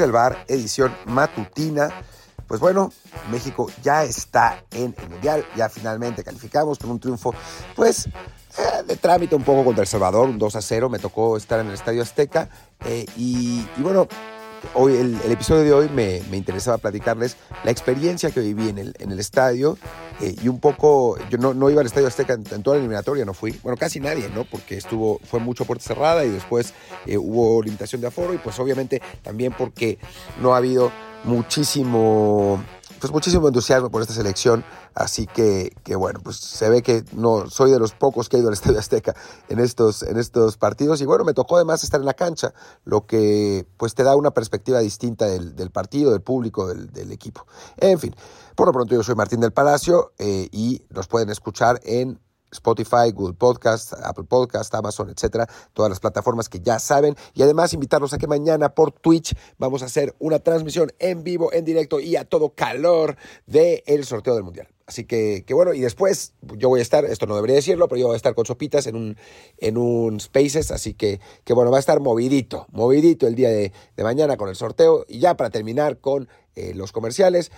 el bar, edición matutina. Pues bueno, México ya está en el Mundial, ya finalmente calificamos con un triunfo, pues eh, de trámite un poco contra El Salvador, un 2 a 0, me tocó estar en el Estadio Azteca eh, y, bueno, hoy el, episodio de hoy me, me, interesaba platicarles la experiencia que viví en el, en el estadio eh, y un poco, yo no, no, iba al Estadio Azteca en, en, toda la eliminatoria, no fui, bueno, casi nadie, ¿no? Porque estuvo, fue mucho puerta cerrada y después eh, hubo limitación de aforo y pues obviamente también porque no ha habido muchísimo pues muchísimo entusiasmo por esta selección, así que, que, bueno, pues se ve que no soy de los pocos que he ido al Estadio Azteca en estos, en estos partidos y bueno, me tocó además estar en la cancha, lo que pues te da una perspectiva distinta del, partido, del público, del, del, equipo. En fin, por lo pronto yo soy Martín del Palacio eh, y nos pueden escuchar en Spotify, Google Podcast, Apple Podcast, Amazon, etcétera, todas las plataformas que ya saben. Y además invitarlos a que mañana por Twitch vamos a hacer una transmisión en vivo, en directo y a todo calor del el sorteo del Mundial. Así que, que, bueno, y después yo voy a estar, esto no debería decirlo, pero yo voy a estar con Sopitas en un, en un Spaces, así que, que bueno, va a estar movidito, movidito el día de, de mañana con el sorteo. Y ya para terminar con eh, los comerciales,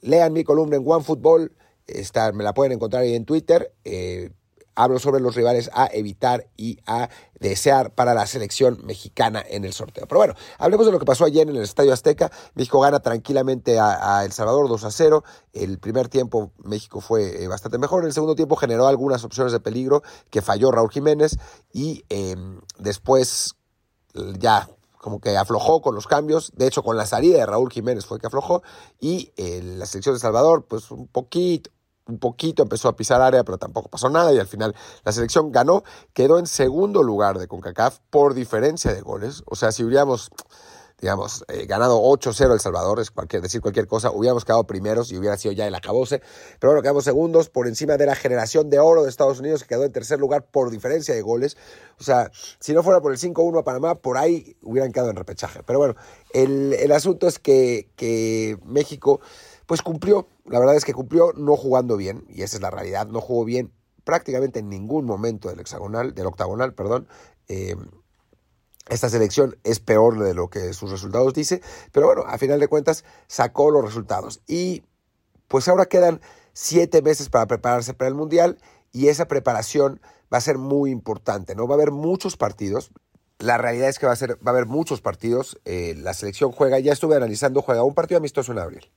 lean mi columna en OneFootball Está, me la pueden encontrar ahí en Twitter. Eh, hablo sobre los rivales a evitar y a desear para la selección mexicana en el sorteo. Pero bueno, hablemos de lo que pasó ayer en el Estadio Azteca. México gana tranquilamente a, El Salvador 2 a 0. El primer tiempo México fue eh, bastante mejor. En el segundo tiempo generó algunas opciones de peligro que falló Raúl Jiménez y eh, después ya como que aflojó con los cambios, de hecho con la salida de Raúl Jiménez fue que aflojó. Y eh, la selección de Salvador pues un poquito, un poquito empezó a pisar área, pero tampoco pasó nada. Y al final la selección ganó, quedó en segundo lugar de CONCACAF por diferencia de goles, o sea, si hubiéramos digamos, eh, ganado 8-0 El Salvador, es cualquier, decir cualquier cosa, hubiéramos quedado primeros y hubiera sido ya el acabose, pero bueno, quedamos segundos por encima de la generación de oro de Estados Unidos, que quedó en tercer lugar por diferencia de goles. O sea, si no fuera por el 5-1 a Panamá, por ahí hubieran quedado en repechaje. Pero bueno, el, el asunto es que, que México, pues cumplió, la verdad es que cumplió no jugando bien, y esa es la realidad, no jugó bien prácticamente en ningún momento del hexagonal, del octagonal, perdón. Eh, esta selección es peor de lo que sus resultados dice, pero bueno, a final de cuentas sacó los resultados. Y pues ahora quedan siete meses para prepararse para el Mundial y esa preparación va a ser muy importante, ¿no? Va a haber muchos partidos. La realidad es que va a, ser, va a haber muchos partidos. Eh, la selección juega, ya estuve analizando, juega un partido amistoso en abril.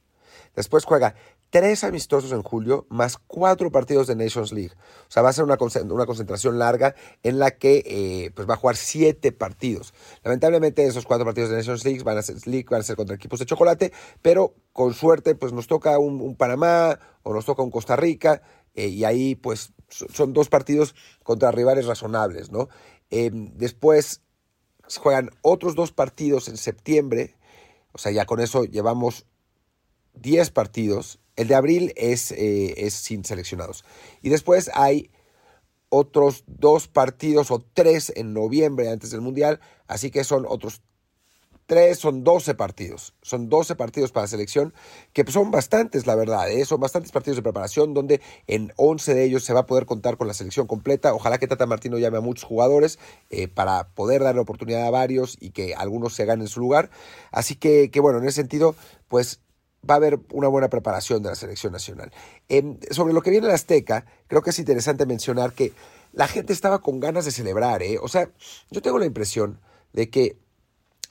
Después juega tres amistosos en julio, más cuatro partidos de Nations League. O sea, va a ser una, concentración larga en la que eh, pues va a jugar siete partidos. Lamentablemente, esos cuatro partidos de Nations League van a ser, League van a ser contra equipos de chocolate, pero con suerte, pues nos toca un, un Panamá o nos toca un Costa Rica, eh, y ahí, pues, son dos partidos contra rivales razonables, ¿no? Eh, después juegan otros dos partidos en septiembre, o sea, ya con eso llevamos 10 partidos. El de abril es, eh, es sin seleccionados. Y después hay otros dos partidos o tres en noviembre antes del Mundial. Así que son otros tres, son 12 partidos. Son 12 partidos para selección, que son bastantes, la verdad. ¿eh? Son bastantes partidos de preparación, donde en 11 de ellos se va a poder contar con la selección completa. Ojalá que Tata Martino llame a muchos jugadores eh, para poder darle oportunidad a varios y que algunos se ganen su lugar. Así que, que bueno, en ese sentido, pues va a haber una buena preparación de la selección nacional. Sobre lo que viene el Azteca, creo que es interesante mencionar que la gente estaba con ganas de celebrar, ¿eh? O sea, yo tengo la impresión de que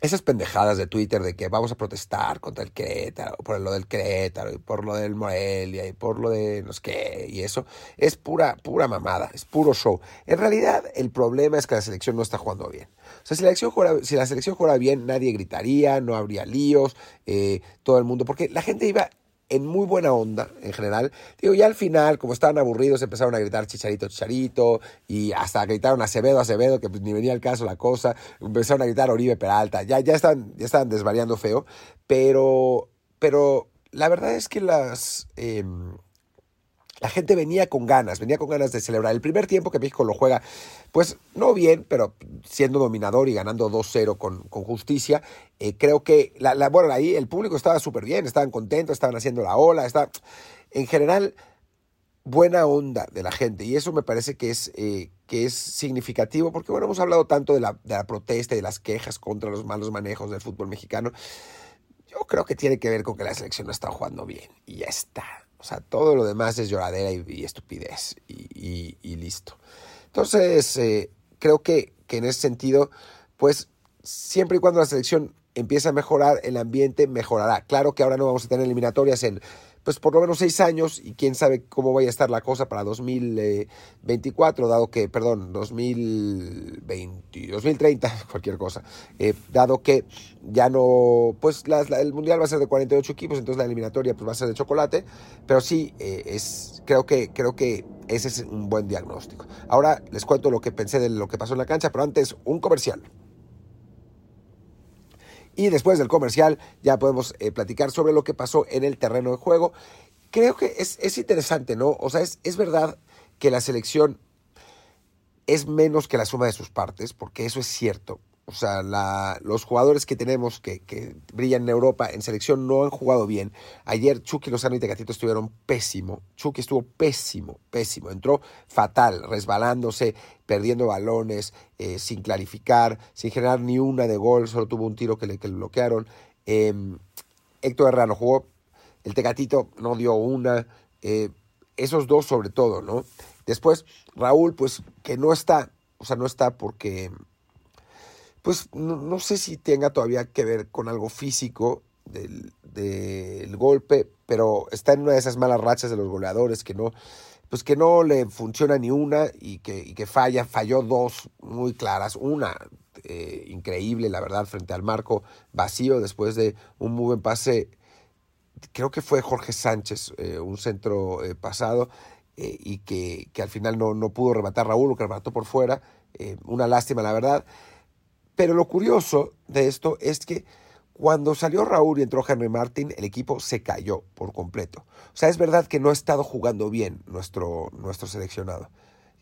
esas pendejadas de Twitter de que vamos a protestar contra el Querétaro, por lo del Querétaro y por lo del Morelia y por lo de no sé qué y eso, es pura, pura mamada, es puro show. En realidad, el problema es que la selección no está jugando bien. O sea, si la selección jugara, si la selección bien, nadie gritaría, no habría líos, eh, todo el mundo, porque la gente iba en muy buena onda en general. Digo, ya al final, como estaban aburridos, empezaron a gritar chicharito, chicharito, y hasta gritaron Acevedo, Acevedo, que pues ni venía al caso la cosa. Empezaron a gritar Oribe Peralta. Ya, ya, están, ya estaban desvariando feo. Pero, pero la verdad es que las. Eh, la gente venía con ganas, venía con ganas de celebrar. El primer tiempo que México lo juega, pues no bien, pero siendo dominador y ganando 2-0 con, con, justicia, eh, creo que, la, la, bueno, ahí el público estaba súper bien, estaban contentos, estaban haciendo la ola, está, en general, buena onda de la gente y eso me parece que es, eh, que es significativo porque bueno, hemos hablado tanto de la, de la protesta y de las quejas contra los malos manejos del fútbol mexicano. Yo creo que tiene que ver con que la selección no está jugando bien y ya está. O sea, todo lo demás es lloradera y, estupidez y, listo. Entonces, eh, creo que, que en ese sentido, pues siempre y cuando la selección empiece a mejorar, el ambiente mejorará. Claro que ahora no vamos a tener eliminatorias en pues por lo menos seis años y quién sabe cómo vaya a estar la cosa para 2024, dado que, perdón, 2020, 2030, cualquier cosa, eh, dado que ya no, pues el Mundial va a ser de 48 equipos, entonces la eliminatoria pues va a ser de chocolate, pero sí, eh, es, creo, que, creo que ese es un buen diagnóstico. Ahora les cuento lo que pensé de lo que pasó en la cancha, pero antes un comercial. Y después del comercial ya podemos eh, platicar sobre lo que pasó en el terreno de juego. Creo que es, es interesante, ¿no? O sea, es, es verdad que la selección es menos que la suma de sus partes, porque eso es cierto. O sea, los jugadores que tenemos que, brillan en Europa en selección no han jugado bien. Ayer Chucky Lozano y Tecatito estuvieron pésimo. Chucky estuvo pésimo, pésimo. Entró fatal, resbalándose, perdiendo balones, eh, sin clarificar, sin generar ni una de gol. Solo tuvo un tiro que le, que le bloquearon. Eh, Héctor Herrera no jugó. El Tecatito no dio una. Eh, esos dos sobre todo, ¿no? Después, Raúl, pues que no está. O sea, no está porque pues no, sé si tenga todavía que ver con algo físico del, golpe, pero está en una de esas malas rachas de los goleadores que no, pues que no le funciona ni una y que, que falla, falló dos muy claras, una eh, increíble, la verdad, frente al marco vacío después de un muy buen pase, creo que fue Jorge Sánchez, eh, un centro eh, pasado, y que, que, al final no, no pudo rematar Raúl, que remató por fuera, una lástima, la verdad. Pero lo curioso de esto es que cuando salió Raúl y entró Henry Martin, el equipo se cayó por completo. O sea, es verdad que no ha estado jugando bien nuestro, nuestro seleccionado.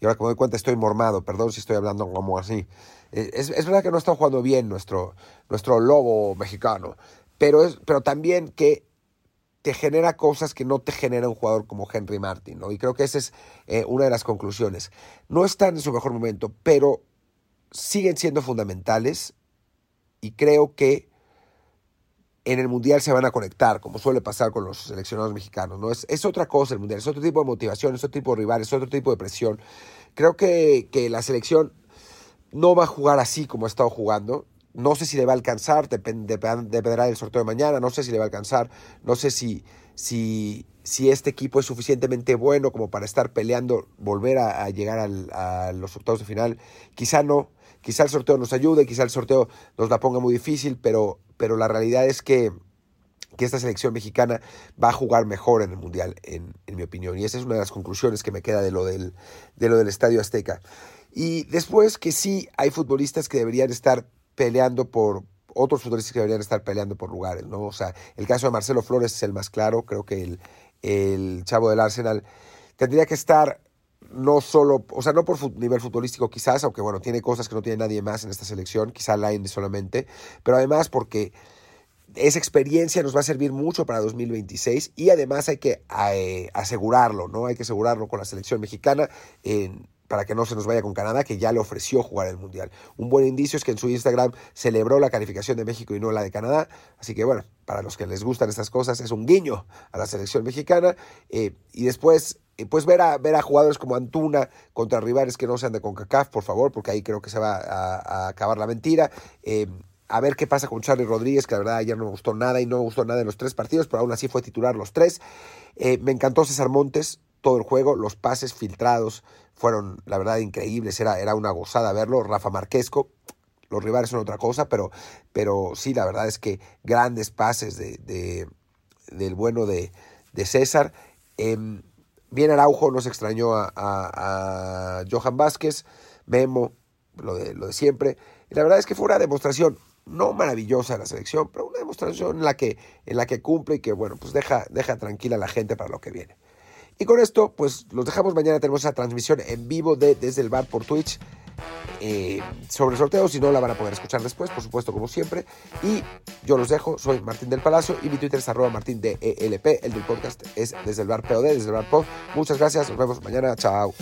Y ahora me doy cuenta estoy mormado, perdón si estoy hablando como así. Eh, es, es verdad que no ha estado jugando bien nuestro, nuestro lobo mexicano, pero, es, pero también que te genera cosas que no te genera un jugador como Henry Martin, ¿no? Y creo que esa es eh, una de las conclusiones. No está en su mejor momento, pero siguen siendo fundamentales y creo que en el Mundial se van a conectar, como suele pasar con los seleccionados mexicanos. ¿no? Es, es otra cosa el Mundial, es otro tipo de motivación, es otro tipo de rivales, es otro tipo de presión. Creo que, que la selección no va a jugar así como ha estado jugando. No sé si le va a alcanzar, dependerá del sorteo de mañana, no sé si le va a alcanzar, no sé si, si, si este equipo es suficientemente bueno como para estar peleando, volver a, llegar a los octavos de final. Quizá no, Quizá el sorteo nos ayude, quizá el sorteo nos la ponga muy difícil, pero, pero la realidad es que, que esta selección mexicana va a jugar mejor en el Mundial, en, mi opinión. Y esa es una de las conclusiones que me queda de lo del, de lo del Estadio Azteca. Y después que sí hay futbolistas que deberían estar peleando por, otros futbolistas que deberían estar peleando por lugares, ¿no? O sea, el caso de Marcelo Flores es el más claro, creo que el, el chavo del Arsenal tendría que estar no solo, o sea, no por nivel futbolístico quizás, aunque bueno, tiene cosas que no tiene nadie más en esta selección, quizá Line solamente, pero además porque esa experiencia nos va a servir mucho para 2026 y además hay que eh, asegurarlo, ¿no? Hay que asegurarlo con la selección mexicana para que no se nos vaya con Canadá, que ya le ofreció jugar el Mundial. Un buen indicio es que en su Instagram celebró la calificación de México y no la de Canadá, así que bueno, para los que les gustan estas cosas es un guiño a la selección mexicana eh, y después pues ver a, ver a jugadores como Antuna contra rivales que no sean de CONCACAF, por favor, porque ahí creo que se va a, acabar la mentira. Eh, a ver qué pasa con Charlie Rodríguez, que la verdad ayer no me gustó nada y no me gustó nada en los tres partidos, pero aún así fue titular los tres. Eh, me encantó César Montes, todo el juego, los pases filtrados fueron, la verdad, increíbles, era, era una gozada verlo. Rafa Marquesco, los rivales son otra cosa, pero, pero sí, la verdad es que grandes pases de, del bueno de, de César. Em, Bien Araujo nos extrañó a, Johan Vázquez, Memo, lo de, lo de siempre. Y la verdad es que fue una demostración no maravillosa de la selección, pero una demostración en la que, en la que cumple y que, bueno, pues deja, deja tranquila a la gente para lo que viene. Y con esto, pues los dejamos mañana. Tenemos esa transmisión en vivo de Desde el Bar por Twitch. eh, sobre el sorteo, si no la van a poder escuchar después, por supuesto, como siempre. Y yo los dejo, soy Martín del Palacio y mi Twitter es arroba martín de ELP, el del podcast es desde el bar POD, desde el bar POD. Muchas gracias, nos vemos mañana, chao.